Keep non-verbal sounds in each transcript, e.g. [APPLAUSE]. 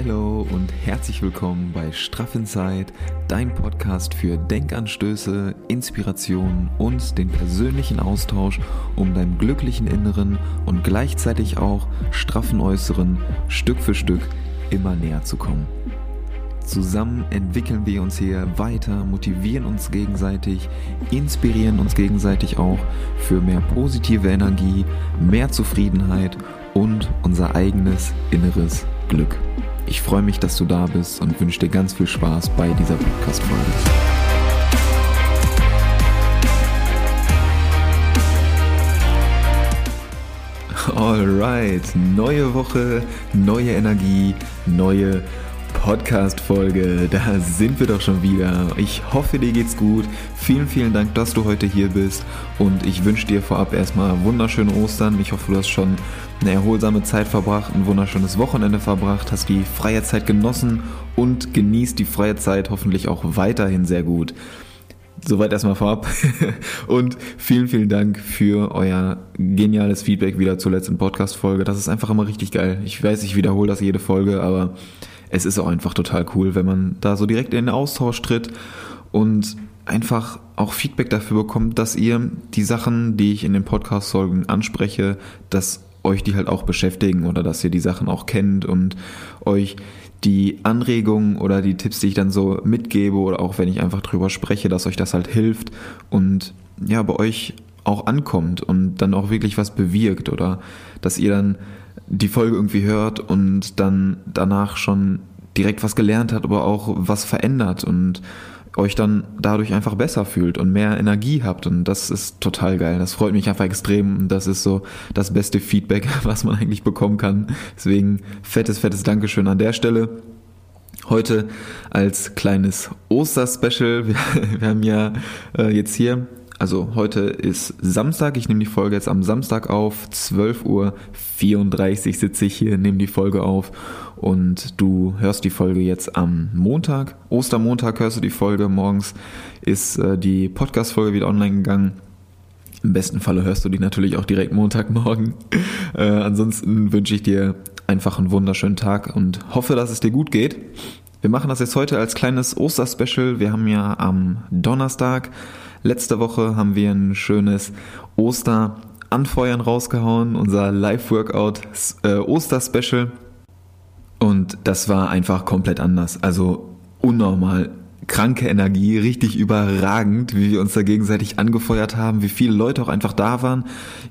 Hallo und herzlich willkommen bei Straff Inside, dein Podcast für Denkanstöße, Inspiration und den persönlichen Austausch, um deinem glücklichen Inneren und gleichzeitig auch straffen Äußeren Stück für Stück immer näher zu kommen. Zusammen entwickeln wir uns hier weiter, motivieren uns gegenseitig, inspirieren uns gegenseitig auch für mehr positive Energie, mehr Zufriedenheit und unser eigenes inneres Glück. Ich freue mich, dass du da bist und wünsche dir ganz viel Spaß bei dieser Podcast-Folge. Alright, neue Woche, neue Energie, neue Podcast-Folge. Da sind wir doch schon wieder. Ich hoffe, dir geht's gut. Vielen, vielen Dank, dass du heute hier bist. Und ich wünsche dir vorab erstmal wunderschöne Ostern. Ich hoffe, du hast schon eine erholsame Zeit verbracht, ein wunderschönes Wochenende verbracht, hast die freie Zeit genossen und genießt die freie Zeit hoffentlich auch weiterhin sehr gut. Soweit erstmal vorab. [LAUGHS] Und vielen, vielen Dank für euer geniales Feedback wieder zur letzten Podcast-Folge. Das ist einfach immer richtig geil. Ich weiß, ich wiederhole das jede Folge, aber es ist auch einfach total cool, wenn man da so direkt in den Austausch tritt und einfach auch Feedback dafür bekommt, dass ihr die Sachen, die ich in den Podcast-Folgen anspreche, dass euch die halt auch beschäftigen oder dass ihr die Sachen auch kennt und euch die Anregungen oder die Tipps, die ich dann so mitgebe oder auch wenn ich einfach drüber spreche, dass euch das halt hilft und ja, bei euch auch ankommt und dann auch wirklich was bewirkt oder dass ihr dann die Folge irgendwie hört und dann danach schon direkt was gelernt hat, aber auch was verändert und euch dann dadurch einfach besser fühlt und mehr Energie habt und das ist total geil. Das freut mich einfach extrem. Das ist so das beste Feedback, [LAUGHS] was man eigentlich bekommen kann. Deswegen fettes, fettes Dankeschön an der Stelle. Heute als kleines Oster-Special. [LAUGHS] Wir, wir, haben ja äh, jetzt hier also heute ist Samstag, ich nehme die Folge jetzt am Samstag auf, 12.34 Uhr sitze ich hier, nehme die Folge auf und du hörst die Folge jetzt am Montag, Ostermontag hörst du die Folge, morgens ist äh, die Podcast-Folge wieder online gegangen. Im besten Falle hörst du die natürlich auch direkt Montagmorgen. [LAUGHS] Äh, ansonsten wünsche ich dir einfach einen wunderschönen Tag und hoffe, dass es dir gut geht. Wir machen das jetzt heute als kleines Oster-Special. Wir haben ja am Donnerstag Letzte Woche haben wir ein schönes Oster-Anfeuern rausgehauen, unser Live-Workout äh, Oster-Special. Und das war einfach komplett anders. Also unnormal kranke Energie, richtig überragend, wie wir uns da gegenseitig angefeuert haben, wie viele Leute auch einfach da waren.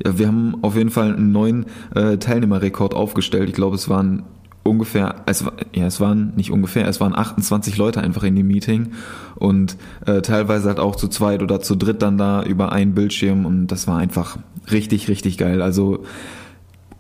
Ja, wir haben auf jeden Fall einen neuen äh, Teilnehmerrekord aufgestellt. Ich glaube, es waren ungefähr, es, ja, es waren nicht ungefähr, es waren 28 Leute einfach in dem Meeting und äh, teilweise halt auch zu zweit oder zu dritt dann da über einen Bildschirm und das war einfach richtig, richtig geil. Also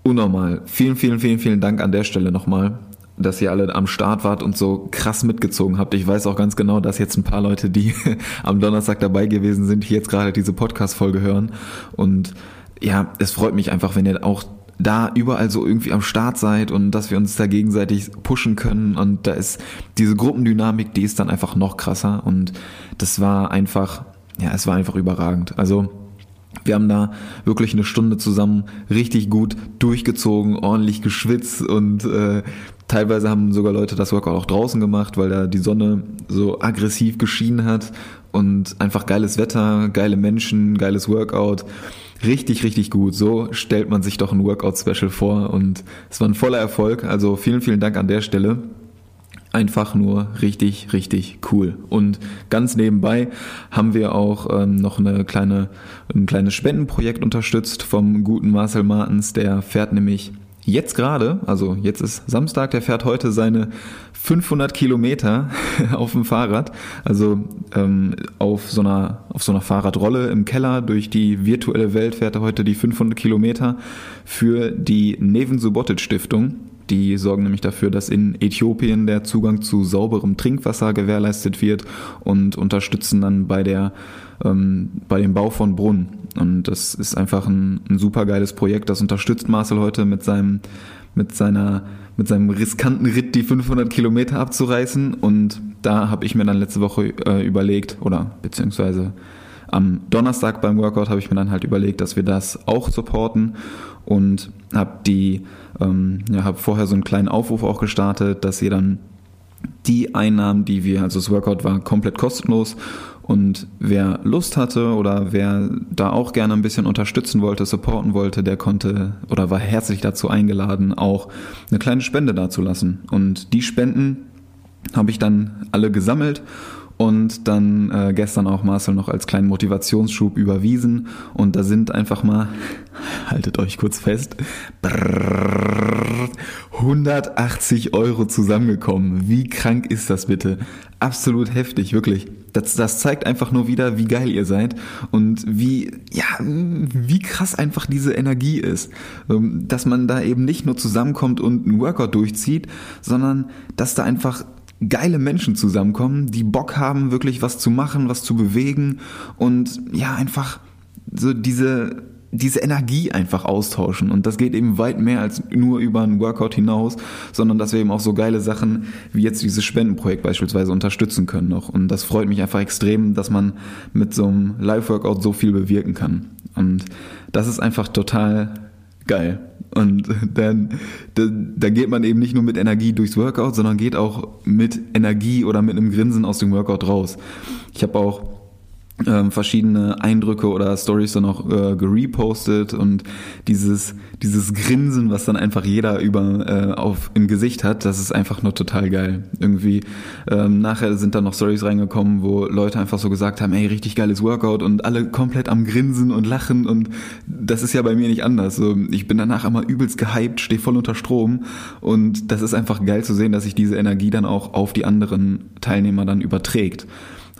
unnormal. Vielen, vielen, vielen, vielen Dank an der Stelle nochmal dass ihr alle am Start wart und so krass mitgezogen habt. Ich weiß auch ganz genau, dass jetzt ein paar Leute, die [LAUGHS] am Donnerstag dabei gewesen sind, jetzt gerade diese Podcast-Folge hören. Und ja, es freut mich einfach, wenn ihr auch da überall so irgendwie am Start seid und dass wir uns da gegenseitig pushen können und da ist diese Gruppendynamik, die ist dann einfach noch krasser und das war einfach, ja, es war einfach überragend. Also wir haben da wirklich eine Stunde zusammen richtig gut durchgezogen, ordentlich geschwitzt und äh, teilweise haben sogar Leute das Workout auch draußen gemacht, weil da die Sonne so aggressiv geschienen hat und einfach geiles Wetter, geile Menschen, geiles Workout. Richtig, richtig gut. So stellt man sich doch ein Workout-Special vor und es war ein voller Erfolg. Also vielen, vielen Dank an der Stelle. Einfach nur richtig, richtig cool. Und ganz nebenbei haben wir auch ähm, noch eine kleine, ein kleines Spendenprojekt unterstützt vom guten Marcel Martens. Der fährt nämlich jetzt gerade, also jetzt ist Samstag, der fährt heute seine 500 Kilometer [LAUGHS] auf dem Fahrrad, also ähm, auf so einer auf so einer Fahrradrolle im Keller durch die virtuelle Welt fährt er heute die 500 Kilometer für die Neven Subotic Stiftung. Die sorgen nämlich dafür, dass in Äthiopien der Zugang zu sauberem Trinkwasser gewährleistet wird und unterstützen dann bei der ähm, bei dem Bau von Brunnen. Und das ist einfach ein, ein super geiles Projekt. Das unterstützt Marcel heute mit seinem mit seiner mit seinem riskanten Ritt die 500 Kilometer abzureißen. Und da habe ich mir dann letzte Woche äh, überlegt oder beziehungsweise am Donnerstag beim Workout habe ich mir dann halt überlegt, dass wir das auch supporten und habe die, ähm, ja, habe vorher so einen kleinen Aufruf auch gestartet, dass ihr dann die Einnahmen, die wir, also das Workout war komplett kostenlos und wer Lust hatte oder wer da auch gerne ein bisschen unterstützen wollte, supporten wollte, der konnte oder war herzlich dazu eingeladen, auch eine kleine Spende dazulassen. Und die Spenden habe ich dann alle gesammelt und dann äh, gestern auch Marcel noch als kleinen Motivationsschub überwiesen. Und da sind einfach mal, [LAUGHS] haltet euch kurz fest, brrr, 180 Euro zusammengekommen. Wie krank ist das bitte? Absolut heftig, wirklich. Das, das zeigt einfach nur wieder, wie geil ihr seid und wie, ja, wie krass einfach diese Energie ist. Ähm, dass man da eben nicht nur zusammenkommt und einen Workout durchzieht, sondern dass da einfach geile Menschen zusammenkommen, die Bock haben, wirklich was zu machen, was zu bewegen und ja, einfach so diese, diese Energie einfach austauschen. Und das geht eben weit mehr als nur über einen Workout hinaus, sondern dass wir eben auch so geile Sachen wie jetzt dieses Spendenprojekt beispielsweise unterstützen können noch. Und das freut mich einfach extrem, dass man mit so einem Live-Workout so viel bewirken kann. Und das ist einfach total geil. Und [LAUGHS] dann, da, da geht man eben nicht nur mit Energie durchs Workout, sondern geht auch mit Energie oder mit einem Grinsen aus dem Workout raus. Ich habe auch ähm, verschiedene Eindrücke oder Stories dann auch äh, gerepostet und dieses dieses Grinsen, was dann einfach jeder über äh, auf im Gesicht hat, das ist einfach nur total geil. Irgendwie ähm, nachher sind dann noch Stories reingekommen, wo Leute einfach so gesagt haben, ey richtig geiles Workout und alle komplett am Grinsen und lachen und das ist ja bei mir nicht anders. So, ich bin danach immer übelst gehypt, stehe voll unter Strom und das ist einfach geil zu sehen, dass sich diese Energie dann auch auf die anderen Teilnehmer dann überträgt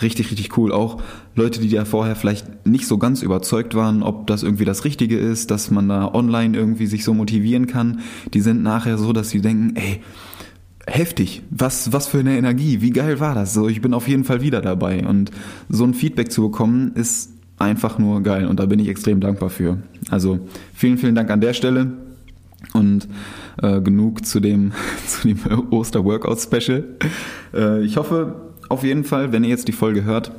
richtig, richtig cool. Auch Leute, die da vorher vielleicht nicht so ganz überzeugt waren, ob das irgendwie das Richtige ist, dass man da online irgendwie sich so motivieren kann, die sind nachher so, dass sie denken, ey, heftig, was, was für eine Energie, wie geil war das? So, ich bin auf jeden Fall wieder dabei. Und so ein Feedback zu bekommen, ist einfach nur geil und da bin ich extrem dankbar für. Also vielen, vielen Dank an der Stelle. Und äh, genug zu dem, [LAUGHS] zu dem Oster-Workout-Special. Äh, ich hoffe, auf jeden Fall, wenn ihr jetzt die Folge hört,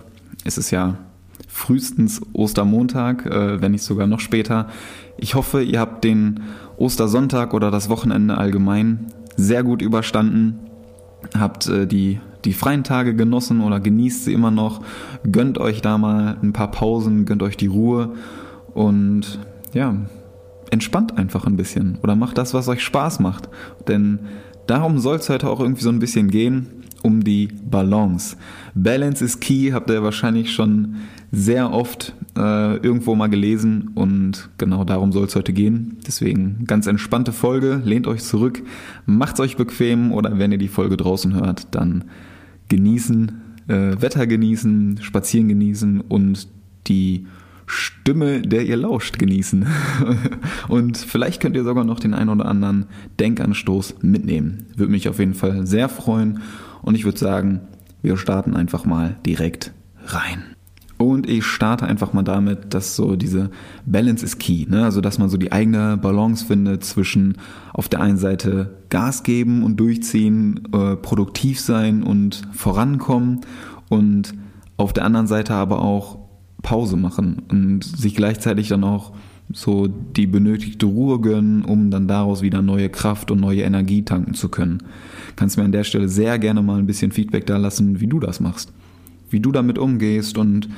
ist es ja frühestens Ostermontag, äh, wenn nicht sogar noch später. Ich hoffe, ihr habt den Ostersonntag oder das Wochenende allgemein sehr gut überstanden, habt äh, die, die freien Tage genossen oder genießt sie immer noch, gönnt euch da mal ein paar Pausen, gönnt euch die Ruhe und ja, entspannt einfach ein bisschen oder macht das, was euch Spaß macht. Denn darum soll es heute auch irgendwie so ein bisschen gehen um die Balance. Balance is key, habt ihr wahrscheinlich schon sehr oft äh, irgendwo mal gelesen und genau darum soll es heute gehen. Deswegen ganz entspannte Folge, lehnt euch zurück, macht's euch bequem oder wenn ihr die Folge draußen hört, dann genießen, äh, Wetter genießen, spazieren genießen und die Stimme, der ihr lauscht, genießen. [LAUGHS] Und vielleicht könnt ihr sogar noch den ein oder anderen Denkanstoß mitnehmen. Würde mich auf jeden Fall sehr freuen. Und ich würde sagen, wir starten einfach mal direkt rein. Und ich starte einfach mal damit, dass so diese Balance is key, ne? also dass man so die eigene Balance findet zwischen auf der einen Seite Gas geben und durchziehen, äh, produktiv sein und vorankommen und auf der anderen Seite aber auch Pause machen und sich gleichzeitig dann auch so die benötigte Ruhe gönnen, um dann daraus wieder neue Kraft und neue Energie tanken zu können. Kannst mir an der Stelle sehr gerne mal ein bisschen Feedback da lassen, wie du das machst. Wie du damit umgehst und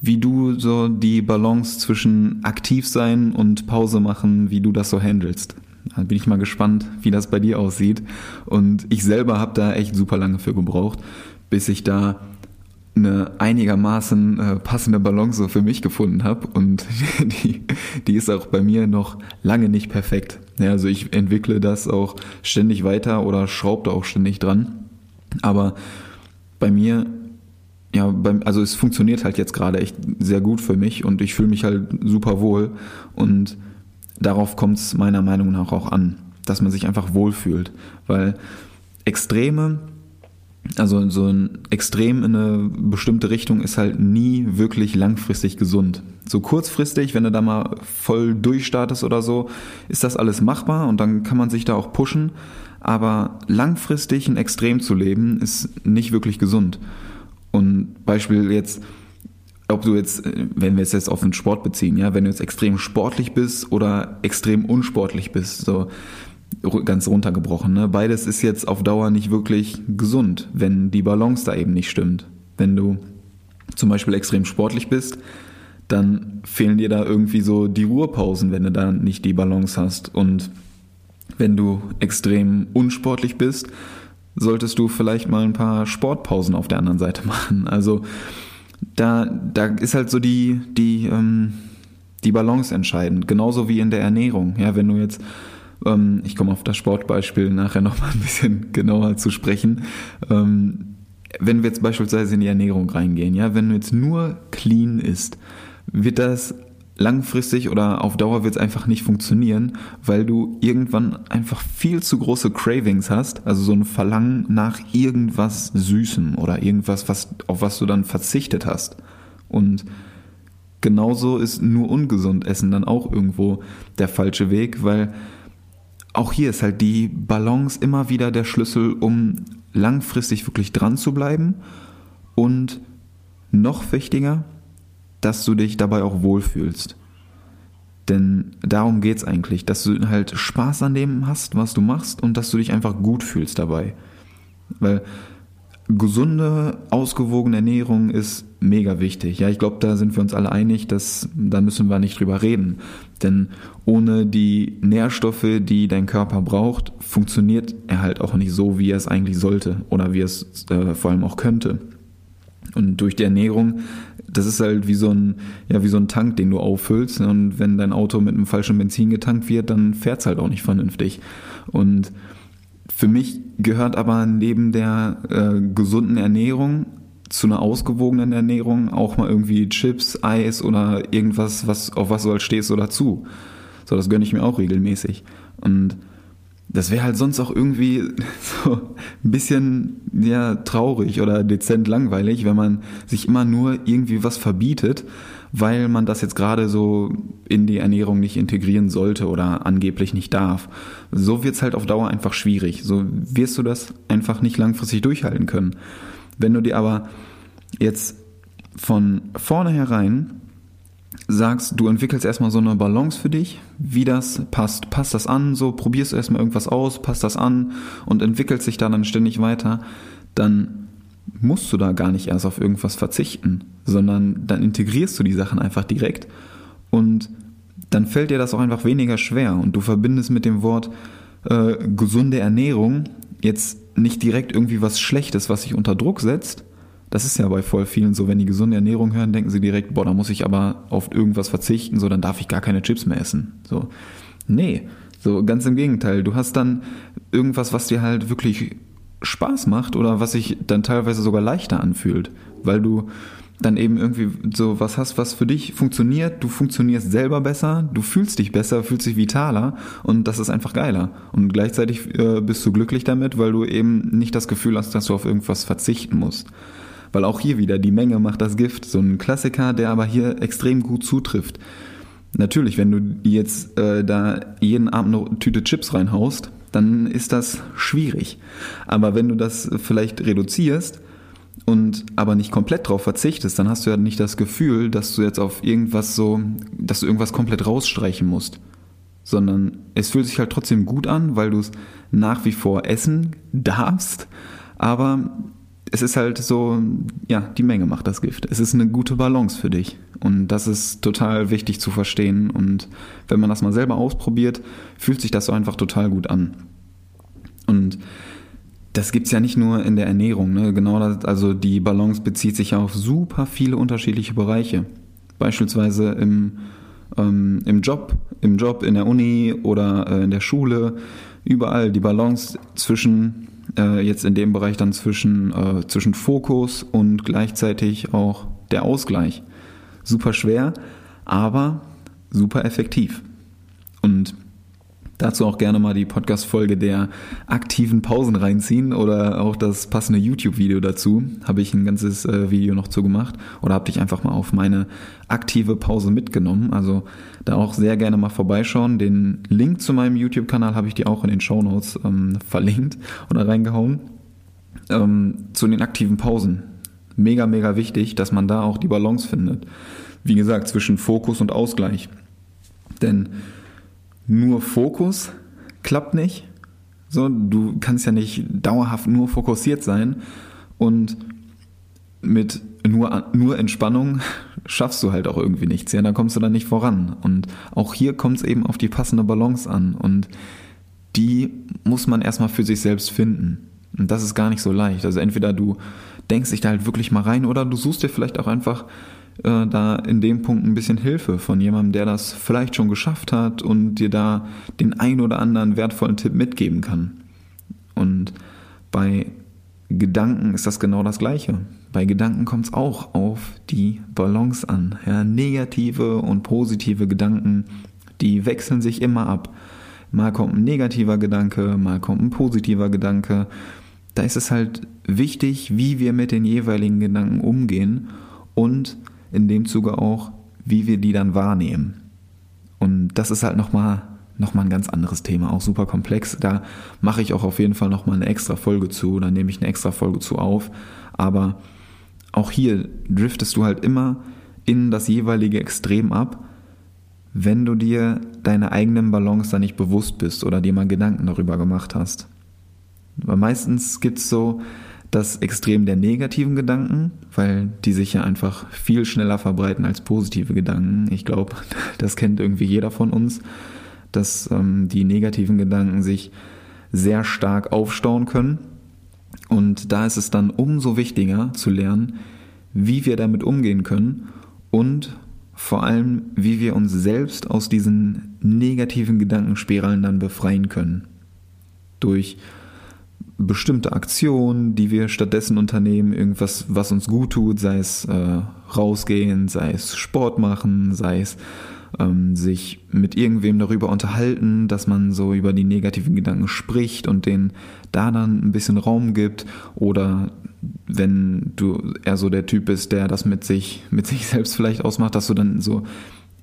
wie du so die Balance zwischen aktiv sein und Pause machen, wie du das so handelst. Da bin ich mal gespannt, wie das bei dir aussieht. Und ich selber habe da echt super lange für gebraucht, bis ich da eine einigermaßen äh, passende Balance für mich gefunden habe und [LAUGHS] die, die ist auch bei mir noch lange nicht perfekt. Ja, also ich entwickle das auch ständig weiter oder schraube da auch ständig dran. Aber bei mir, ja, beim, also es funktioniert halt jetzt gerade echt sehr gut für mich und ich fühle mich halt super wohl und darauf kommt es meiner Meinung nach auch an, dass man sich einfach wohlfühlt, weil Extreme also so ein Extrem in eine bestimmte Richtung ist halt nie wirklich langfristig gesund. So kurzfristig, wenn du da mal voll durchstartest oder so, ist das alles machbar und dann kann man sich da auch pushen. Aber langfristig ein Extrem zu leben, ist nicht wirklich gesund. Und Beispiel jetzt, ob du jetzt, äh, wenn wir es jetzt auf den Sport beziehen, ja, wenn du jetzt extrem sportlich bist oder extrem unsportlich bist, so ganz runtergebrochen. Ne? Beides ist jetzt auf Dauer nicht wirklich gesund, wenn die Balance da eben nicht stimmt. Wenn du zum Beispiel extrem sportlich bist, dann fehlen dir da irgendwie so die Ruhepausen, wenn du da nicht die Balance hast. Und wenn du extrem unsportlich bist, solltest du vielleicht mal ein paar Sportpausen auf der anderen Seite [LAUGHS] machen. Also da, da ist halt so die, die, ähm, die Balance entscheidend. Genauso wie in der Ernährung. Ja, wenn du jetzt, ähm, ich komme auf das Sportbeispiel nachher nochmal ein bisschen [LAUGHS] genauer zu sprechen. Ähm, wenn wir jetzt beispielsweise in die Ernährung reingehen, ja, wenn du jetzt nur clean isst, wird das langfristig oder auf Dauer wird es einfach nicht funktionieren, weil du irgendwann einfach viel zu große Cravings hast, also so ein Verlangen nach irgendwas Süßem oder irgendwas, was, auf was du dann verzichtet hast. Und genauso ist nur ungesund Essen dann auch irgendwo der falsche Weg, weil auch hier ist halt die Balance immer wieder der Schlüssel, um langfristig wirklich dran zu bleiben und noch wichtiger, dass du dich dabei auch wohlfühlst. Denn darum geht es eigentlich, dass du halt Spaß an dem hast, was du machst und dass du dich einfach gut fühlst dabei. Weil gesunde, ausgewogene Ernährung ist mega wichtig. Ja, ich glaube, da sind wir uns alle einig, dass da müssen wir nicht drüber reden. Denn ohne die Nährstoffe, die dein Körper braucht, funktioniert er halt auch nicht so, wie er es eigentlich sollte oder wie er es äh, vor allem auch könnte. Und durch die Ernährung, das ist halt wie so ein, ja, wie so ein Tank, den du auffüllst. Und wenn dein Auto mit einem falschen Benzin getankt wird, dann fährt es halt auch nicht vernünftig. Und für mich gehört aber neben der äh, gesunden Ernährung zu einer ausgewogenen Ernährung auch mal irgendwie Chips, Eis oder irgendwas, was, auf was du halt stehst oder zu. So, das gönne ich mir auch regelmäßig. Und das wäre halt sonst auch irgendwie [LAUGHS] so ein bisschen ja, traurig oder dezent langweilig, wenn man sich immer nur irgendwie was verbietet, weil man das jetzt gerade so in die Ernährung nicht integrieren sollte oder angeblich nicht darf. So wird's halt auf Dauer einfach schwierig. So wirst du das einfach nicht langfristig durchhalten können. Wenn du dir aber jetzt von vornherein sagst, du entwickelst erstmal so eine Balance für dich, wie das passt. Passt das an, so probierst du erstmal irgendwas aus, passt das an und entwickelst sich da dann ständig weiter, dann musst du da gar nicht erst auf irgendwas verzichten, sondern dann integrierst du die Sachen einfach direkt und dann fällt dir das auch einfach weniger schwer und du verbindest mit dem Wort äh, gesunde Ernährung jetzt nicht direkt irgendwie was Schlechtes, was sich unter Druck setzt, das ist ja bei voll vielen so, wenn die gesunde Ernährung hören, denken sie direkt, boah, da muss ich aber auf irgendwas verzichten, so, dann darf ich gar keine Chips mehr essen. So. Nee, so ganz im Gegenteil. Du hast dann irgendwas, was dir halt wirklich Spaß macht oder was sich dann teilweise sogar leichter anfühlt, weil du dann eben irgendwie so was hast, was für dich funktioniert, du funktionierst selber besser, du fühlst dich besser, fühlst dich vitaler und das ist einfach geiler. Und gleichzeitig äh, bist du glücklich damit, weil du eben nicht das Gefühl hast, dass du auf irgendwas verzichten musst. Weil auch hier wieder die Menge macht das Gift. So ein Klassiker, der aber hier extrem gut zutrifft. Natürlich, wenn du jetzt äh, da jeden Abend eine Tüte Chips reinhaust, dann ist das schwierig. Aber wenn du das vielleicht reduzierst und aber nicht komplett drauf verzichtest, dann hast du ja nicht das Gefühl, dass du jetzt auf irgendwas so, dass du irgendwas komplett rausstreichen musst. Sondern es fühlt sich halt trotzdem gut an, weil du es nach wie vor essen darfst, aber es ist halt so, ja, die Menge macht das Gift. Es ist eine gute Balance für dich. Und das ist total wichtig zu verstehen. Und wenn man das mal selber ausprobiert, fühlt sich das so einfach total gut an. Und das gibt's ja nicht nur in der Ernährung. Ne? Genau das, also die Balance bezieht sich ja auf super viele unterschiedliche Bereiche. Beispielsweise im, ähm, im Job, im Job, in der Uni oder äh, in der Schule. Überall die Balance zwischen äh, jetzt in dem Bereich dann zwischen, äh, zwischen Fokus und gleichzeitig auch der Ausgleich. Super schwer, aber super effektiv. Und Dazu auch gerne mal die Podcast-Folge der aktiven Pausen reinziehen oder auch das passende YouTube-Video dazu. Habe ich ein ganzes äh, Video noch zu gemacht oder habe dich einfach mal auf meine aktive Pause mitgenommen. Also da auch sehr gerne mal vorbeischauen. Den Link zu meinem YouTube-Kanal habe ich dir auch in den Show Notes ähm, verlinkt oder reingehauen. Ähm, zu den aktiven Pausen. mega, mega wichtig, dass man da auch die Balance findet. Wie gesagt, zwischen Fokus und Ausgleich. Denn nur Fokus klappt nicht. So, du kannst ja nicht dauerhaft nur fokussiert sein und mit nur, nur Entspannung schaffst du halt auch irgendwie nichts. Ja, da kommst du dann nicht voran. Und auch hier kommt es eben auf die passende Balance an. Und die muss man erstmal für sich selbst finden. Und das ist gar nicht so leicht. Also entweder du denkst dich da halt wirklich mal rein oder du suchst dir vielleicht auch einfach äh, da in dem Punkt ein bisschen Hilfe von jemandem, der das vielleicht schon geschafft hat und dir da den ein oder anderen wertvollen Tipp mitgeben kann. Und bei Gedanken ist das genau das Gleiche. Bei Gedanken kommt es auch auf die Balance an. Ja, negative und positive Gedanken, die wechseln sich immer ab. Mal kommt ein negativer Gedanke, mal kommt ein positiver Gedanke. Da ist es halt wichtig, wie wir mit den jeweiligen Gedanken umgehen und in dem Zuge auch, wie wir die dann wahrnehmen. Und das ist halt nochmal noch mal ein ganz anderes Thema, auch super komplex. Da mache ich auch auf jeden Fall nochmal eine extra Folge zu, da nehme ich eine extra Folge zu auf. Aber auch hier driftest du halt immer in das jeweilige Extrem ab, wenn du dir deine eigenen Balance da nicht bewusst bist oder dir mal Gedanken darüber gemacht hast. Weil meistens gibt es so das Extrem der negativen Gedanken, weil die sich ja einfach viel schneller verbreiten als positive Gedanken. Ich glaube, [LAUGHS] das kennt irgendwie jeder von uns, dass ähm, die negativen Gedanken sich sehr stark aufstauen können. Und da ist es dann umso wichtiger zu lernen, wie wir damit umgehen können und vor allem, wie wir uns selbst aus diesen negativen Gedankenspiralen dann befreien können. Durch bestimmte Aktionen, die wir stattdessen unternehmen, irgendwas, was uns gut tut, sei es äh, rausgehen, sei es Sport machen, sei es ähm, sich mit irgendwem darüber unterhalten, dass man so über die negativen Gedanken spricht und denen da dann ein bisschen Raum gibt. Oder wenn du eher so der Typ bist, der das mit sich, mit sich [LAUGHS] selbst vielleicht ausmacht, dass du dann so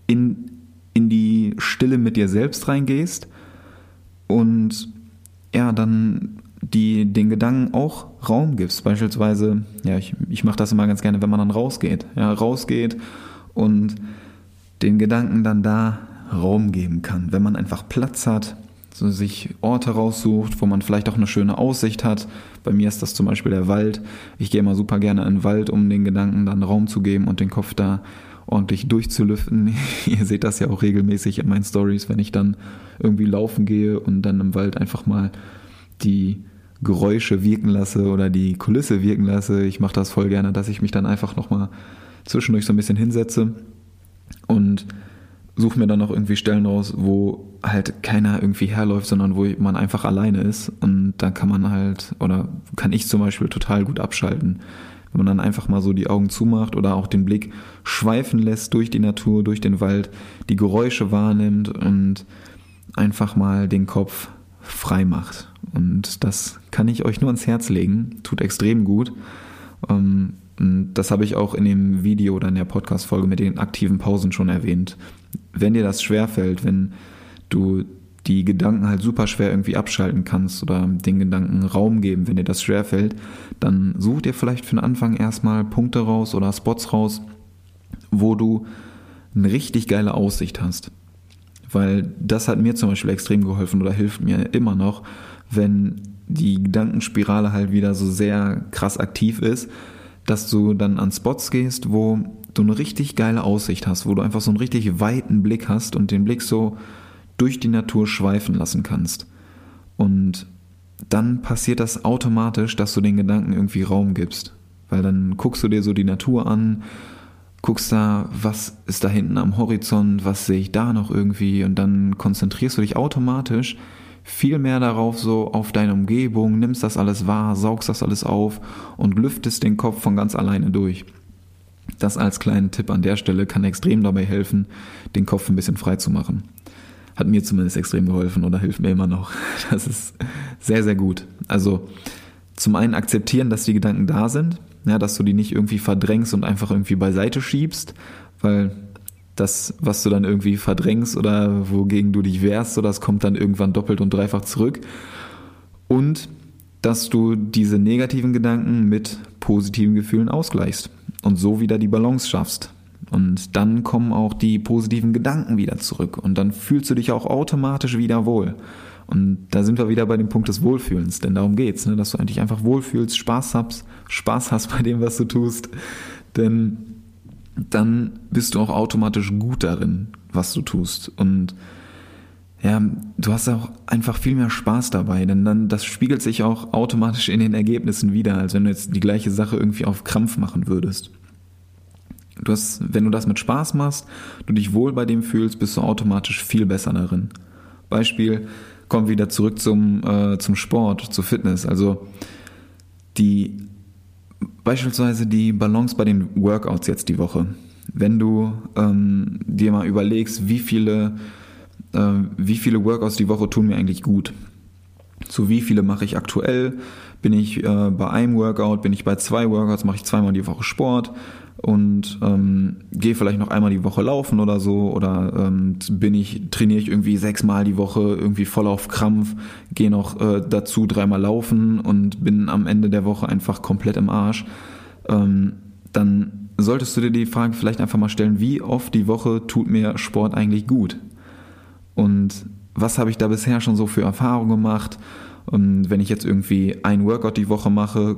in, in die Stille mit dir selbst reingehst und ja, dann die den Gedanken auch Raum gibst. Beispielsweise, ja, ich, ich mache das immer ganz gerne, wenn man dann rausgeht. Ja, rausgeht und den Gedanken dann da Raum geben kann. Wenn man einfach Platz hat, so sich Orte raussucht, wo man vielleicht auch eine schöne Aussicht hat. Bei mir ist das zum Beispiel der Wald. Ich gehe immer super gerne in den Wald, um den Gedanken dann Raum zu geben und den Kopf da ordentlich durchzulüften. [LAUGHS] Ihr seht das ja auch regelmäßig in meinen Stories, wenn ich dann irgendwie laufen gehe und dann im Wald einfach mal die Geräusche wirken lasse oder die Kulisse wirken lasse. Ich mache das voll gerne, dass ich mich dann einfach nochmal zwischendurch so ein bisschen hinsetze und suche mir dann noch irgendwie Stellen raus, wo halt keiner irgendwie herläuft, sondern wo man einfach alleine ist. Und da kann man halt, oder kann ich zum Beispiel total gut abschalten. Wenn man dann einfach mal so die Augen zumacht oder auch den Blick schweifen lässt durch die Natur, durch den Wald, die Geräusche wahrnimmt und einfach mal den Kopf frei macht. Und das kann ich euch nur ans Herz legen. Tut extrem gut. Ähm, das habe ich auch in dem Video oder in der Podcast-Folge mit den aktiven Pausen schon erwähnt. Wenn dir das schwerfällt, wenn du die Gedanken halt super schwer irgendwie abschalten kannst oder den Gedanken Raum geben, wenn dir das schwerfällt, dann such dir vielleicht für den Anfang erstmal Punkte raus oder Spots raus, wo du eine richtig geile Aussicht hast. Weil das hat mir zum Beispiel extrem geholfen oder hilft mir immer noch, wenn die Gedankenspirale halt wieder so sehr krass aktiv ist, dass du dann an Spots gehst, wo du eine richtig geile Aussicht hast, wo du einfach so einen richtig weiten Blick hast und den Blick so durch die Natur schweifen lassen kannst. Und dann passiert das automatisch, dass du den Gedanken irgendwie Raum gibst. Weil dann guckst du dir so die Natur an, guckst da, was ist da hinten am Horizont, was sehe ich da noch irgendwie und dann konzentrierst du dich automatisch viel mehr darauf, so auf deine Umgebung, nimmst das alles wahr, saugst das alles auf und lüftest den Kopf von ganz alleine durch. Das als kleinen Tipp an der Stelle kann extrem dabei helfen, den Kopf ein bisschen frei zu machen. Hat mir zumindest extrem geholfen oder hilft mir immer noch. [LAUGHS] Das ist sehr, sehr gut. Also zum einen akzeptieren, dass die Gedanken da sind, ja, dass du die nicht irgendwie verdrängst und einfach irgendwie beiseite schiebst, weil das, was du dann irgendwie verdrängst oder wogegen du dich wehrst, so das kommt dann irgendwann doppelt und dreifach zurück. Und dass du diese negativen Gedanken mit positiven Gefühlen ausgleichst und so wieder die Balance schaffst. Und dann kommen auch die positiven Gedanken wieder zurück und dann fühlst du dich auch automatisch wieder wohl. Und da sind wir wieder bei dem Punkt des Wohlfühlens, denn darum geht's, ne? dass du eigentlich einfach wohlfühlst, Spaß hast, Spaß hast bei dem, was du tust, denn dann bist du auch automatisch gut darin, was du tust. Und ja, du hast auch einfach viel mehr Spaß dabei, denn dann das spiegelt sich auch automatisch in den Ergebnissen wieder, als wenn du jetzt die gleiche Sache irgendwie auf Krampf machen würdest. Du hast, wenn du das mit Spaß machst, du dich wohl bei dem fühlst, bist du automatisch viel besser darin. Beispiel, kommen wieder zurück zum, äh, zum Sport, zur Fitness. Also die beispielsweise die Balance bei den Workouts jetzt die Woche. Wenn du ähm, dir mal überlegst, wie viele äh, wie viele Workouts die Woche tun mir eigentlich gut. So wie viele mache ich aktuell? Bin ich äh, bei einem Workout? Bin ich bei zwei Workouts? Mache ich zweimal die Woche Sport? Und ähm, gehe vielleicht noch einmal die Woche laufen oder so oder ähm, bin ich trainiere ich irgendwie sechsmal die Woche irgendwie voll auf Krampf gehe noch äh, dazu dreimal laufen und bin am Ende der Woche einfach komplett im Arsch ähm, dann solltest du dir die Frage vielleicht einfach mal stellen wie oft die Woche tut mir Sport eigentlich gut und was habe ich da bisher schon so für Erfahrungen gemacht? Und wenn ich jetzt irgendwie ein Workout die Woche mache,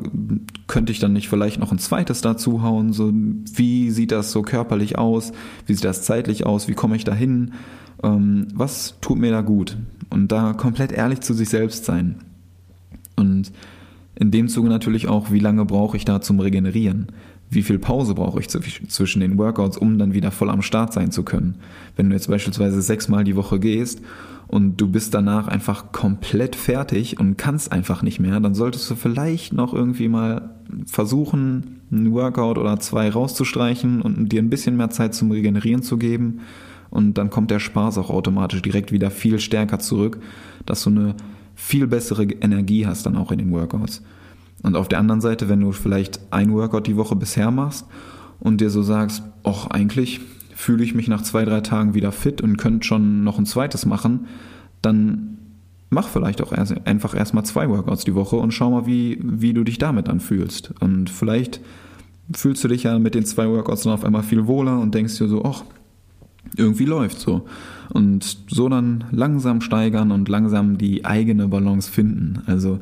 könnte ich dann nicht vielleicht noch ein zweites dazu hauen? So, wie sieht das so körperlich aus? Wie sieht das zeitlich aus? Wie komme ich da hin? Ähm, was tut mir da gut? Und da komplett ehrlich zu sich selbst sein. Und in dem Zuge natürlich auch, wie lange brauche ich da zum Regenerieren? Wie viel Pause brauche ich zwischen den Workouts, um dann wieder voll am Start sein zu können. Wenn du jetzt beispielsweise sechsmal die Woche gehst und du bist danach einfach komplett fertig und kannst einfach nicht mehr, dann solltest du vielleicht noch irgendwie mal versuchen, einen Workout oder zwei rauszustreichen und dir ein bisschen mehr Zeit zum Regenerieren zu geben. Und dann kommt der Spaß auch automatisch direkt wieder viel stärker zurück, dass du eine viel bessere Energie hast dann auch in den Workouts. Und auf der anderen Seite, wenn du vielleicht ein Workout die Woche bisher machst und dir so sagst, ach, eigentlich fühle ich mich nach zwei, drei Tagen wieder fit und könnte schon noch ein zweites machen, dann mach vielleicht auch erst, einfach erstmal zwei Workouts die Woche und schau mal, wie, wie du dich damit anfühlst. Und vielleicht fühlst du dich ja mit den zwei Workouts dann auf einmal viel wohler und denkst dir so, ach, irgendwie läuft so. Und so dann langsam steigern und langsam die eigene Balance finden. Also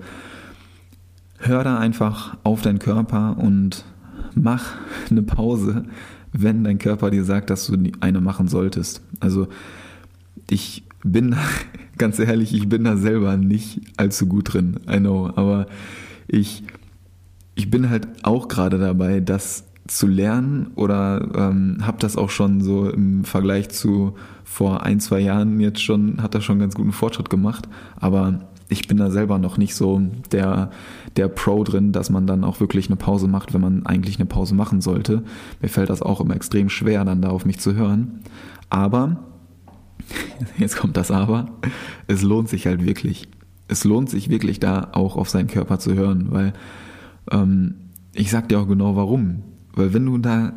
hör da einfach auf deinen Körper und mach eine Pause, wenn dein Körper dir sagt, dass du eine machen solltest. Also ich bin, [LAUGHS] ganz ehrlich, ich bin da selber nicht allzu gut drin, I know, aber ich, ich bin halt auch gerade dabei, das zu lernen oder ähm, habe das auch schon so im Vergleich zu vor ein, zwei Jahren jetzt schon, hat das schon ganz guten Fortschritt gemacht, aber ich bin da selber noch nicht so der, der Pro drin, dass man dann auch wirklich eine Pause macht, wenn man eigentlich eine Pause machen sollte. Mir fällt das auch immer extrem schwer, dann da auf mich zu hören. Aber, [LAUGHS] jetzt kommt das Aber, es lohnt sich halt wirklich. Es lohnt sich wirklich da auch auf seinen Körper zu hören, weil ähm, ich sag dir auch genau warum. Weil wenn du da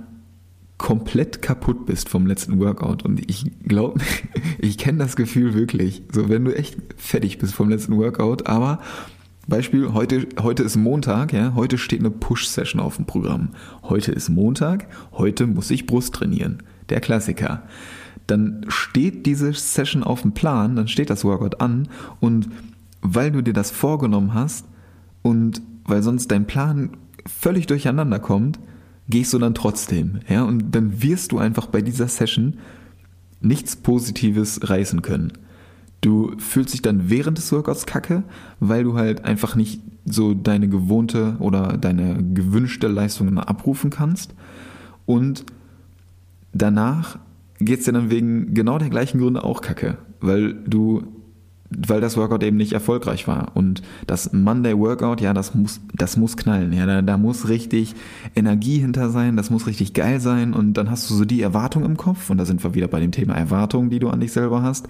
komplett kaputt bist vom letzten Workout. Und ich glaube, [LAUGHS] ich kenne das Gefühl wirklich. So, wenn du echt fertig bist vom letzten Workout, aber Beispiel, heute, heute ist Montag, ja, heute steht eine Push-Session auf dem Programm. Heute ist Montag, heute muss ich Brust trainieren. Der Klassiker. Dann steht diese Session auf dem Plan, dann steht das Workout an und weil du dir das vorgenommen hast und weil sonst dein Plan völlig durcheinander kommt, gehst du dann trotzdem. Ja? Und dann wirst du einfach bei dieser Session nichts Positives reißen können. Du fühlst dich dann während des Workouts kacke, weil du halt einfach nicht so deine gewohnte oder deine gewünschte Leistungen abrufen kannst. Und danach geht es dir dann wegen genau der gleichen Gründe auch kacke, weil du weil das Workout eben nicht erfolgreich war. Und das Monday Workout, ja, das muss, das muss knallen. Ja, da, da muss richtig Energie hinter sein, das muss richtig geil sein. Und dann hast du so die Erwartung im Kopf, und da sind wir wieder bei dem Thema Erwartung, die du an dich selber hast.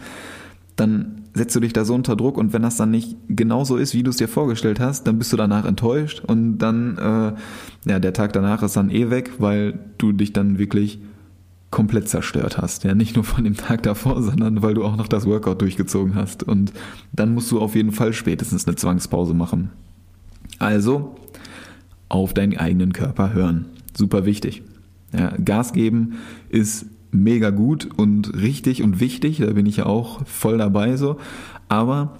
Dann setzt du dich da so unter Druck und wenn das dann nicht genauso ist, wie du es dir vorgestellt hast, dann bist du danach enttäuscht und dann, äh, ja, der Tag danach ist dann eh weg, weil du dich dann wirklich komplett zerstört hast. Ja, nicht nur von dem Tag davor, sondern weil du auch noch das Workout durchgezogen hast. Und dann musst du auf jeden Fall spätestens eine Zwangspause machen. Also auf deinen eigenen Körper hören. Super wichtig. Ja, Gas geben ist mega gut und richtig und wichtig, da bin ich ja auch voll dabei so. Aber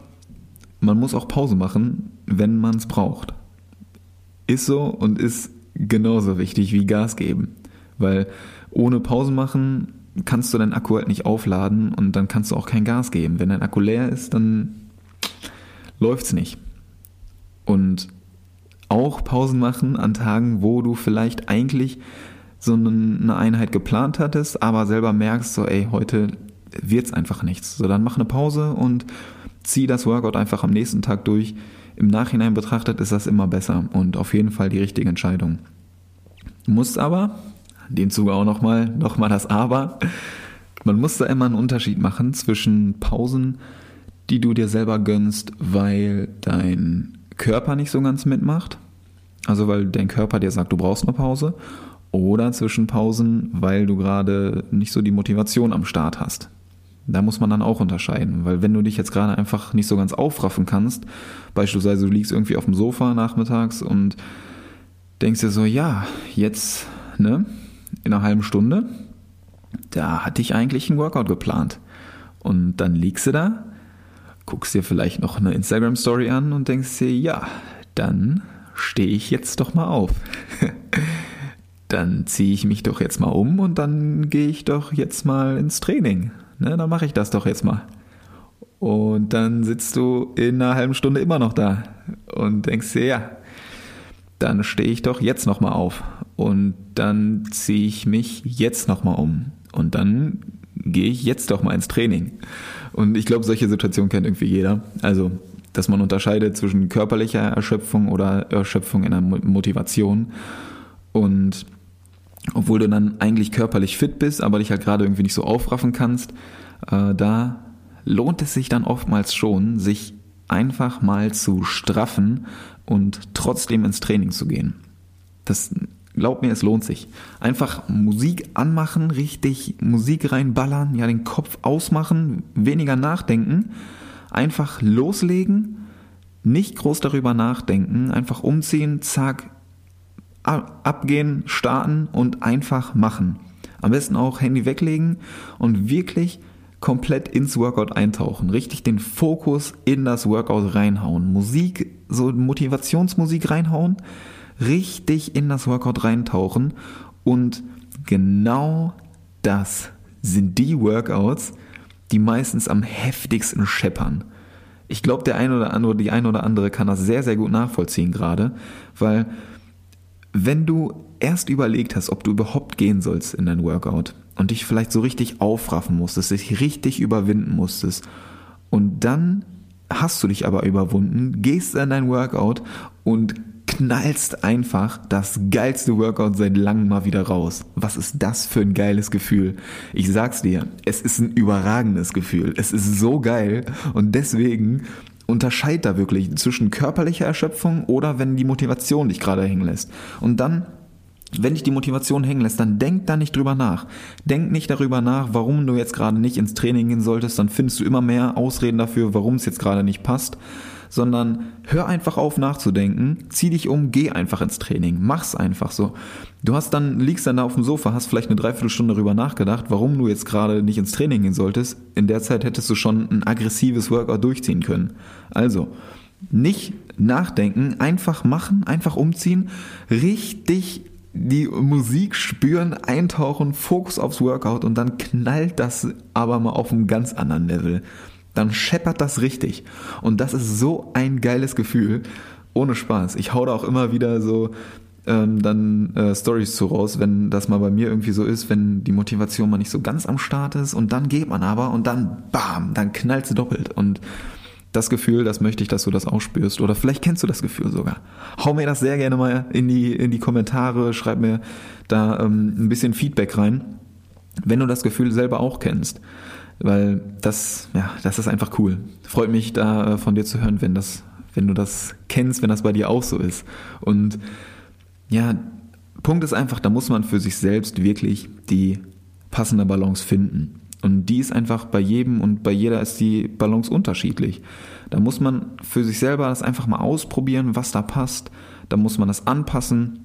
man muss auch Pause machen, wenn man es braucht. Ist so und ist genauso wichtig wie Gas geben. Weil ohne Pause machen kannst du deinen Akku halt nicht aufladen und dann kannst du auch kein Gas geben. Wenn dein Akku leer ist, dann läuft's nicht. Und auch Pausen machen an Tagen, wo du vielleicht eigentlich so eine Einheit geplant hattest, aber selber merkst so, ey, heute wird's einfach nichts. So, dann mach eine Pause und zieh das Workout einfach am nächsten Tag durch. Im Nachhinein betrachtet ist das immer besser und auf jeden Fall die richtige Entscheidung. Du musst aber, in dem Zuge auch nochmal, nochmal das Aber, man muss da immer einen Unterschied machen zwischen Pausen, die du dir selber gönnst, weil dein Körper nicht so ganz mitmacht, also weil dein Körper dir sagt, du brauchst eine Pause, oder zwischen Pausen, weil du gerade nicht so die Motivation am Start hast. Da muss man dann auch unterscheiden, weil wenn du dich jetzt gerade einfach nicht so ganz aufraffen kannst, beispielsweise du liegst irgendwie auf dem Sofa nachmittags und denkst dir so, ja, jetzt, ne, in einer halben Stunde, da hatte ich eigentlich einen Workout geplant. Und dann liegst du da, guckst dir vielleicht noch eine Instagram-Story an und denkst dir, ja, dann stehe ich jetzt doch mal auf. [LAUGHS] dann ziehe ich mich doch jetzt mal um und dann gehe ich doch jetzt mal ins Training. Ne, dann mache ich das doch jetzt mal. Und dann sitzt du in einer halben Stunde immer noch da und denkst dir, ja, dann stehe ich doch jetzt nochmal auf und dann ziehe ich mich jetzt nochmal um und dann gehe ich jetzt doch mal ins Training. Und ich glaube, solche Situationen kennt irgendwie jeder. Also, dass man unterscheidet zwischen körperlicher Erschöpfung oder Erschöpfung in der Motivation. Und obwohl du dann eigentlich körperlich fit bist, aber dich halt gerade irgendwie nicht so aufraffen kannst, äh, da lohnt es sich dann oftmals schon, sich einfach mal zu straffen und trotzdem ins Training zu gehen. Das glaub mir, es lohnt sich. Einfach Musik anmachen, richtig Musik reinballern, ja den Kopf ausmachen, weniger nachdenken, einfach loslegen, nicht groß darüber nachdenken, einfach umziehen, zack, abgehen, starten und einfach machen. Am besten auch Handy weglegen und wirklich komplett ins Workout eintauchen, richtig den Fokus in das Workout reinhauen, Musik, so Motivationsmusik reinhauen, richtig in das Workout reintauchen und genau das sind die Workouts, die meistens am heftigsten scheppern. Ich glaube, der eine oder andere, die eine oder andere kann das sehr, sehr gut nachvollziehen gerade, weil wenn du erst überlegt hast, ob du überhaupt gehen sollst in dein Workout und dich vielleicht so richtig aufraffen musstest, dich richtig überwinden musstest und dann hast du dich aber überwunden, gehst in dein Workout und knallst einfach das geilste Workout seit langem mal wieder raus. Was ist das für ein geiles Gefühl? Ich sag's dir, es ist ein überragendes Gefühl. Es ist so geil und deswegen unterscheid da wirklich zwischen körperlicher Erschöpfung oder wenn die Motivation dich gerade hängen lässt. Und dann wenn dich die Motivation hängen lässt, dann denk da nicht drüber nach. Denk nicht darüber nach, warum du jetzt gerade nicht ins Training gehen solltest, dann findest du immer mehr Ausreden dafür, warum es jetzt gerade nicht passt, sondern hör einfach auf nachzudenken, zieh dich um, geh einfach ins Training, mach's einfach so. Du hast dann, liegst dann da auf dem Sofa, hast vielleicht eine Dreiviertelstunde darüber nachgedacht, warum du jetzt gerade nicht ins Training gehen solltest. In der Zeit hättest du schon ein aggressives Workout durchziehen können. Also, nicht nachdenken, einfach machen, einfach umziehen, richtig die Musik spüren, eintauchen, Fokus aufs Workout und dann knallt das aber mal auf einem ganz anderen Level. Dann scheppert das richtig. Und das ist so ein geiles Gefühl. Ohne Spaß. Ich hau da auch immer wieder so ähm, dann äh, Stories zu raus, wenn das mal bei mir irgendwie so ist, wenn die Motivation mal nicht so ganz am Start ist und dann geht man aber und dann bam, dann knallt sie doppelt. Und das Gefühl, das möchte ich, dass du das ausspürst. Oder vielleicht kennst du das Gefühl sogar. Hau mir das sehr gerne mal in die, in die Kommentare, schreib mir da ähm, ein bisschen Feedback rein, wenn du das Gefühl selber auch kennst. Weil das, ja, das ist einfach cool. Freut mich da äh, von dir zu hören, wenn das, wenn du das kennst, wenn das bei dir auch so ist. Und ja, Punkt ist einfach, da muss man für sich selbst wirklich die passende Balance finden. Und die ist einfach bei jedem und bei jeder ist die Balance unterschiedlich. Da muss man für sich selber das einfach mal ausprobieren, was da passt. Da muss man das anpassen.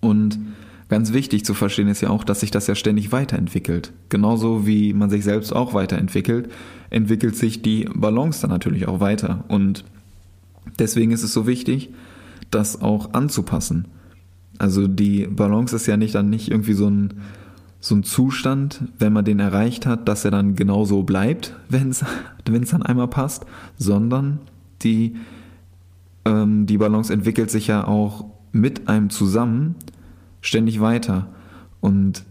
Und ganz wichtig zu verstehen ist ja auch, dass sich das ja ständig weiterentwickelt. Genauso wie man sich selbst auch weiterentwickelt, entwickelt sich die Balance dann natürlich auch weiter. Und deswegen ist es so wichtig, das auch anzupassen. Also die Balance ist ja nicht dann nicht irgendwie so ein so ein Zustand, wenn man den erreicht hat, dass er dann genauso bleibt, wenn es dann einmal passt, sondern die, ähm, die Balance entwickelt sich ja auch mit einem zusammen ständig weiter. Und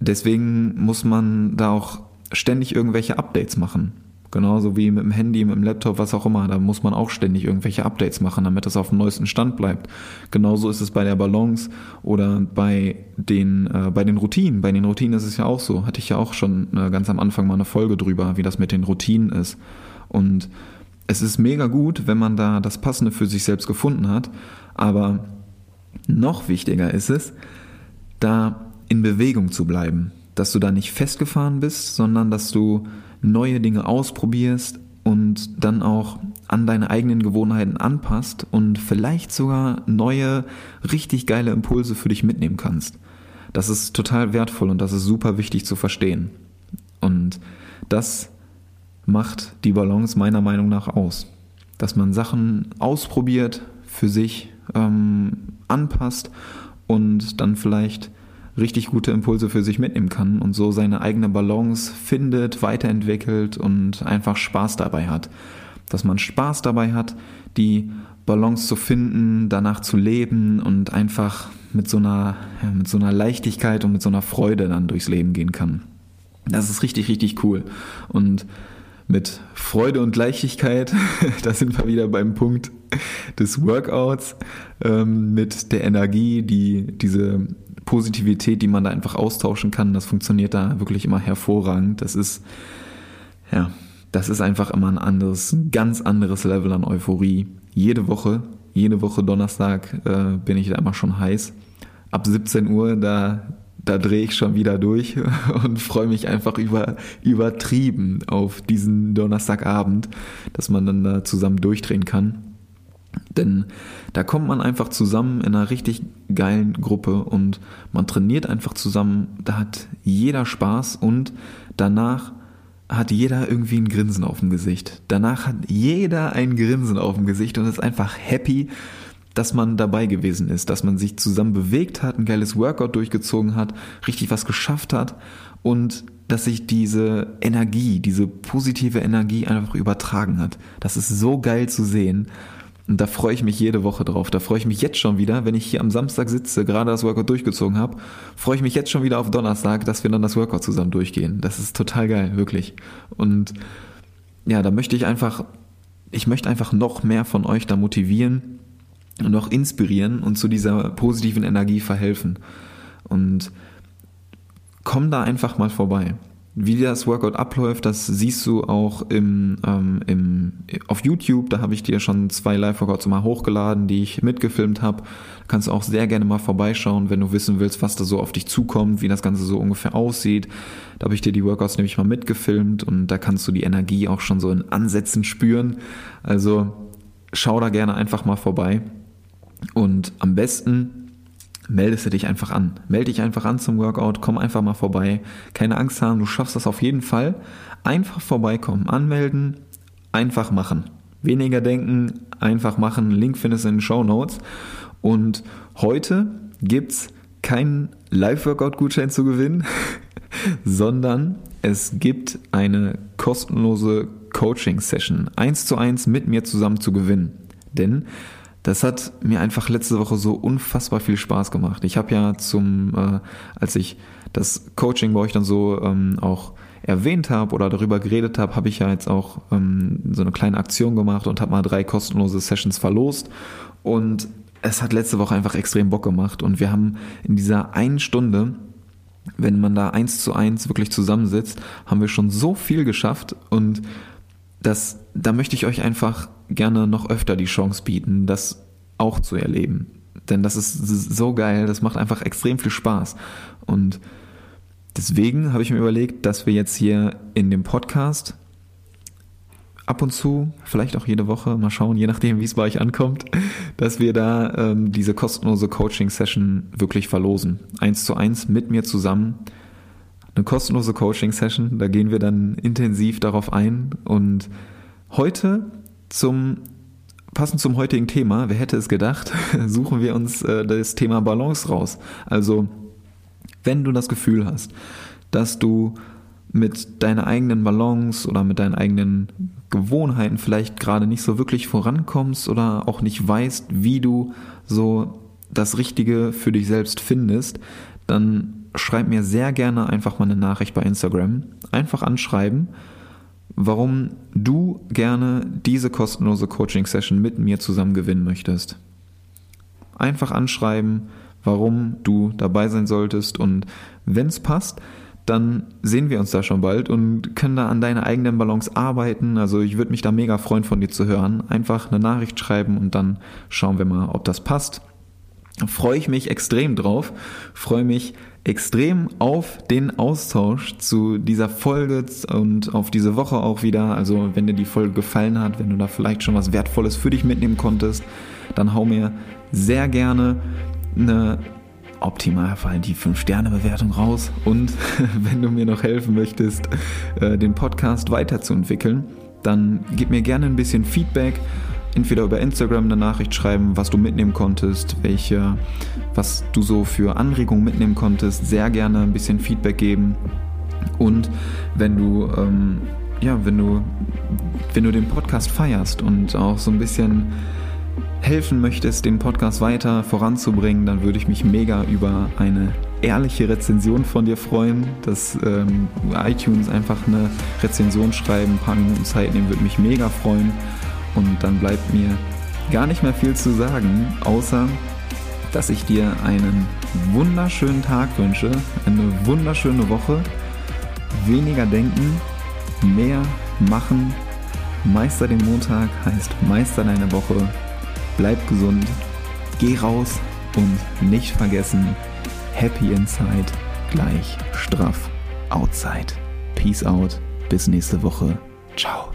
deswegen muss man da auch ständig irgendwelche Updates machen. Genauso wie mit dem Handy, mit dem Laptop, was auch immer. Da muss man auch ständig irgendwelche Updates machen, damit das auf dem neuesten Stand bleibt. Genauso ist es bei der Balance oder bei den, äh, bei den Routinen. Bei den Routinen ist es ja auch so. Hatte ich ja auch schon äh, ganz am Anfang mal eine Folge drüber, wie das mit den Routinen ist. Und es ist mega gut, wenn man da das Passende für sich selbst gefunden hat. Aber noch wichtiger ist es, da in Bewegung zu bleiben. Dass du da nicht festgefahren bist, sondern dass du neue Dinge ausprobierst und dann auch an deine eigenen Gewohnheiten anpasst und vielleicht sogar neue, richtig geile Impulse für dich mitnehmen kannst. Das ist total wertvoll und das ist super wichtig zu verstehen. Und das macht die Balance meiner Meinung nach aus. Dass man Sachen ausprobiert, für sich ähm, anpasst und dann vielleicht richtig gute Impulse für sich mitnehmen kann und so seine eigene Balance findet, weiterentwickelt und einfach Spaß dabei hat. Dass man Spaß dabei hat, die Balance zu finden, danach zu leben und einfach mit so einer, mit so einer Leichtigkeit und mit so einer Freude dann durchs Leben gehen kann. Das ist richtig, richtig cool. Und mit Freude und Leichtigkeit, [LAUGHS] da sind wir wieder beim Punkt des Workouts, ähm, mit der Energie, die diese Positivität, die man da einfach austauschen kann, das funktioniert da wirklich immer hervorragend. Das ist, ja, das ist einfach immer ein anderes, ein ganz anderes Level an Euphorie. Jede Woche, jede Woche Donnerstag äh, bin ich da immer schon heiß. Ab 17 Uhr, da, da drehe ich schon wieder durch [LAUGHS] und freue mich einfach über, übertrieben auf diesen Donnerstagabend, dass man dann da zusammen durchdrehen kann. Denn da kommt man einfach zusammen in einer richtig geilen Gruppe und man trainiert einfach zusammen. Da hat jeder Spaß und danach hat jeder irgendwie ein Grinsen auf dem Gesicht. Danach hat jeder ein Grinsen auf dem Gesicht und ist einfach happy, dass man dabei gewesen ist, dass man sich zusammen bewegt hat, ein geiles Workout durchgezogen hat, richtig was geschafft hat und dass sich diese Energie, diese positive Energie einfach übertragen hat. Das ist so geil zu sehen. Und da freue ich mich jede Woche drauf. Da freue ich mich jetzt schon wieder, wenn ich hier am Samstag sitze, gerade das Workout durchgezogen habe, freue ich mich jetzt schon wieder auf Donnerstag, dass wir dann das Workout zusammen durchgehen. Das ist total geil, wirklich. Und ja, da möchte ich einfach, ich möchte einfach noch mehr von euch da motivieren und auch inspirieren und zu dieser positiven Energie verhelfen. Und komm da einfach mal vorbei. Wie das Workout abläuft, das siehst du auch im, ähm, im, auf YouTube. Da habe ich dir schon zwei Live-Workouts mal hochgeladen, die ich mitgefilmt habe. Kannst du auch sehr gerne mal vorbeischauen, wenn du wissen willst, was da so auf dich zukommt, wie das Ganze so ungefähr aussieht. Da habe ich dir die Workouts nämlich mal mitgefilmt und da kannst du die Energie auch schon so in Ansätzen spüren. Also schau da gerne einfach mal vorbei. Und am besten meldest du dich einfach an. Melde dich einfach an zum Workout, komm einfach mal vorbei. Keine Angst haben, du schaffst das auf jeden Fall. Einfach vorbeikommen, anmelden, einfach machen. Weniger denken, einfach machen. Link findest du in den Show Notes. Und heute gibt's keinen Live-Workout-Gutschein zu gewinnen, [LAUGHS] sondern es gibt eine kostenlose Coaching-Session, eins zu eins mit mir zusammen zu gewinnen. Denn das hat mir einfach letzte Woche so unfassbar viel Spaß gemacht. Ich habe ja zum, äh, als ich das Coaching bei euch dann so ähm, auch erwähnt habe oder darüber geredet habe, habe ich ja jetzt auch ähm, so eine kleine Aktion gemacht und habe mal drei kostenlose Sessions verlost. Und es hat letzte Woche einfach extrem Bock gemacht. Und wir haben in dieser einen Stunde wenn man da eins zu eins wirklich zusammensitzt, haben wir schon so viel geschafft und das, da möchte ich euch einfach gerne noch öfter die Chance bieten, das auch zu erleben. Denn das ist so geil, das macht einfach extrem viel Spaß. Und Deswegen habe ich mir überlegt, dass wir jetzt hier in dem Podcast ab und zu, vielleicht auch jede Woche, mal schauen, je nachdem, wie es bei euch ankommt, [LAUGHS] dass wir da ähm, diese kostenlose Coaching-Session wirklich verlosen. Eins zu eins mit mir zusammen. Eine kostenlose Coaching-Session, da gehen wir dann intensiv darauf ein. Und heute zum passend zum heutigen Thema, wer hätte es gedacht, [LAUGHS] suchen wir uns äh, das Thema Balance raus. Also, wenn du das Gefühl hast, dass du mit deiner eigenen Balance oder mit deinen eigenen Gewohnheiten vielleicht gerade nicht so wirklich vorankommst oder auch nicht weißt, wie du so das Richtige für dich selbst findest, dann schreib mir sehr gerne einfach mal eine Nachricht bei Instagram. Einfach anschreiben, warum du gerne diese kostenlose Coaching-Session mit mir zusammen gewinnen möchtest. Einfach anschreiben, warum du dabei sein solltest und wenn es passt, dann sehen wir uns da schon bald und können da an deiner eigenen Balance arbeiten. Also ich würde mich da mega freuen, von dir zu hören. Einfach eine Nachricht schreiben und dann schauen wir mal, ob das passt. Freue ich mich extrem drauf. Freue mich extrem auf den Austausch zu dieser Folge und auf diese Woche auch wieder. Also wenn dir die Folge gefallen hat, wenn du da vielleicht schon was Wertvolles für dich mitnehmen konntest, dann hau mir sehr gerne eine optimal fallen die 5-Sterne-Bewertung raus. Und [LAUGHS] wenn du mir noch helfen möchtest, äh, den Podcast weiterzuentwickeln, dann gib mir gerne ein bisschen Feedback. Entweder über Instagram eine Nachricht schreiben, was du mitnehmen konntest, welche, was du so für Anregungen mitnehmen konntest. Sehr gerne ein bisschen Feedback geben. Und wenn du, ähm, ja, wenn du, wenn du den Podcast feierst und auch so ein bisschen helfen möchtest, den Podcast weiter voranzubringen, dann würde ich mich mega über eine ehrliche Rezension von dir freuen, dass ähm, iTunes einfach eine Rezension schreiben, ein paar Minuten Zeit nehmen, würde mich mega freuen. Und dann bleibt mir gar nicht mehr viel zu sagen, außer dass ich dir einen wunderschönen Tag wünsche, eine wunderschöne Woche, weniger denken, mehr machen. Meister den Montag heißt Meister deine Woche bleib gesund, geh raus und nicht vergessen, happy inside gleich straff outside. Peace out, bis nächste Woche. Ciao.